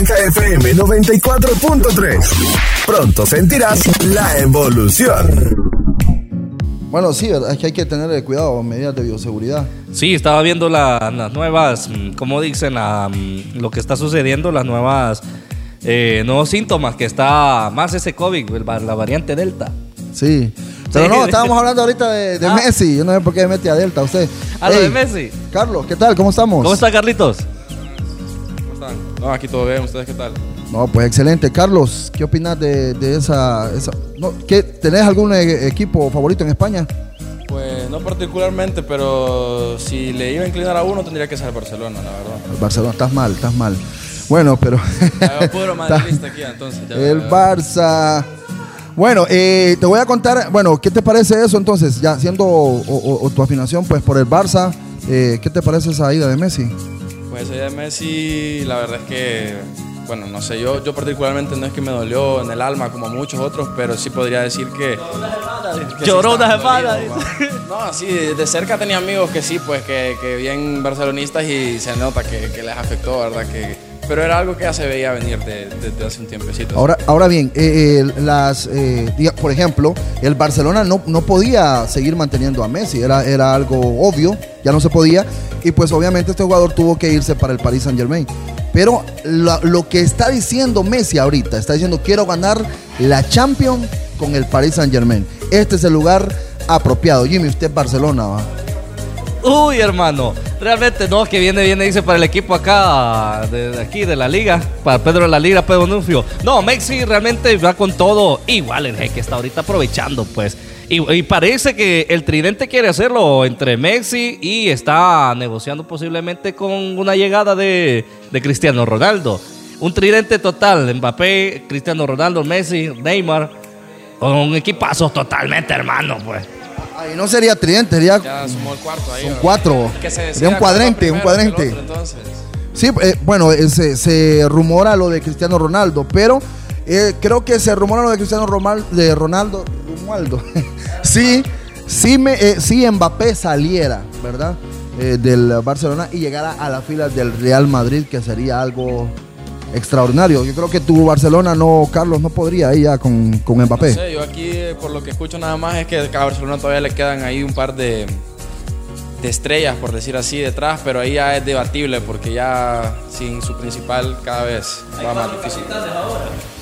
Naranja FM 94.3. Pronto sentirás la evolución. Bueno, sí, es que hay que tener cuidado, medidas de bioseguridad. Sí, estaba viendo la- las nuevas, mm, como dicen, la, mm, lo que está sucediendo, las nuevas, eh, nuevos síntomas, que está más ese COVID, la variante Delta. Sí. Pero Sí. no, estábamos hablando ahorita de, de Ah. Messi. Yo no sé por qué mete a Delta usted. Ah, lo de Messi. Carlos, ¿qué tal? ¿Cómo estamos? ¿Cómo está, Carlitos? No, aquí todo bien, ¿ustedes qué tal? No, pues excelente. Carlos, ¿qué opinas de, de esa... esa no, ¿qué, ¿Tenés algún e- equipo favorito en España? Pues no particularmente, pero si le iba a inclinar a uno tendría que ser el Barcelona, la verdad. El Barcelona, estás mal, estás mal. Bueno, pero... Ya veo puro madridista aquí, entonces. ya El. Barça. Bueno, eh, te voy a contar, bueno, ¿qué te parece eso entonces? Ya siendo o- o- o tu afinación pues por el Barça, eh, ¿qué te parece esa ida de Messi? Pues ella de Messi, la verdad es que, bueno, no sé, yo, yo particularmente no es que me dolió en el alma como a muchos otros, pero sí podría decir que... Lloró dolidos, va. No, sí, de cerca tenía amigos que sí, pues que, que bien barcelonistas y se nota que, que les afectó, ¿verdad? Que, pero era algo que ya se veía venir de- desde hace un tiempecito. Ahora, ahora bien, eh, eh, las, eh, por ejemplo, el Barcelona no, no podía seguir manteniendo a Messi, era, era algo obvio, ya no se podía, y pues obviamente este jugador tuvo que irse para el Paris Saint Germain. Pero la- lo que está diciendo Messi ahorita, está diciendo quiero ganar la Champions con el Paris Saint Germain. Este es el lugar apropiado. Jimmy, usted es Barcelona, ¿va? Uy, hermano. Realmente no, que viene, viene, dice para el equipo acá, de, aquí, de la liga. Para Pedro de la Liga, Pedro Nufio. No, Messi realmente va con todo. Igual el jeque está ahorita aprovechando, pues. Y, parece que el tridente quiere hacerlo entre Messi y está negociando posiblemente con una llegada de, Cristiano Ronaldo. Un tridente total, Mbappé, Cristiano Ronaldo, Messi, Neymar. Con un equipazo totalmente, hermano, pues. Ahí no sería tridente, sería Ya sumó el cuarto ahí. son cuatro. Que se De decida un un primero que el cuadrante. otro, entonces. Sí, eh, bueno, eh, se, se rumora lo de Cristiano Ronaldo, pero eh, creo que se rumora lo de Cristiano Romal- de Ronaldo. Romualdo. sí, sí, me, sí Mbappé saliera, ¿verdad? Del Barcelona y llegara a las filas del Real Madrid, que sería algo extraordinario. Yo creo que tu Barcelona no, Carlos, no podría ir ya con, con Mbappé. No sé, yo aquí eh, por lo que escucho nada más es que a Barcelona todavía le quedan ahí un par de, de estrellas, por decir así, detrás, pero ahí ya es debatible porque ya sin su principal cada vez va más difícil.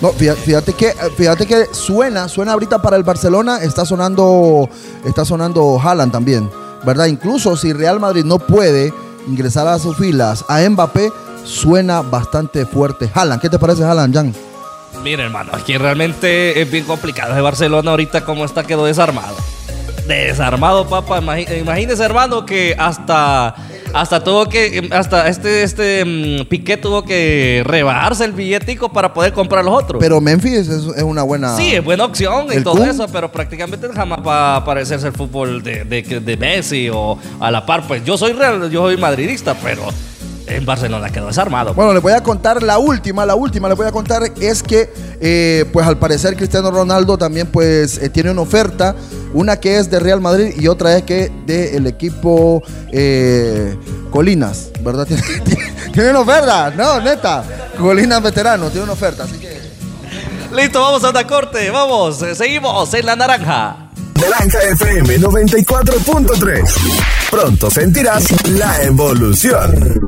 No, fíjate, fíjate que fíjate que suena, suena ahorita para el Barcelona, está sonando está sonando Haaland también, ¿verdad? Incluso si Real Madrid no puede ingresar a sus filas a Mbappé, suena bastante fuerte. Haaland, ¿qué te parece Haaland, Jan? Mira, hermano, aquí realmente es bien complicado. De Barcelona ahorita como está quedó desarmado. Desarmado, papá. Imagínese, hermano, que hasta hasta tuvo que hasta este este mm, Piqué tuvo que rebajarse el billetico para poder comprar los otros. Pero Memphis es, es una buena Sí, es buena opción y todo Kun. eso, pero prácticamente jamás va a parecerse el fútbol de, de, de Messi o a la par. Pues yo soy real, yo soy madridista, pero en Barcelona quedó desarmado. Bueno, les voy a contar la última, la última les voy a contar es que, eh, pues al parecer Cristiano Ronaldo también pues eh, tiene una oferta, una que es de Real Madrid y otra es que del equipo eh, Colinas, ¿verdad? Tiene, tiene- una oferta, no, neta, Colinas veterano, tiene una oferta, así que... Listo, vamos a una corte, vamos, seguimos en la naranja. Naranja FM 94.3. Pronto sentirás la evolución.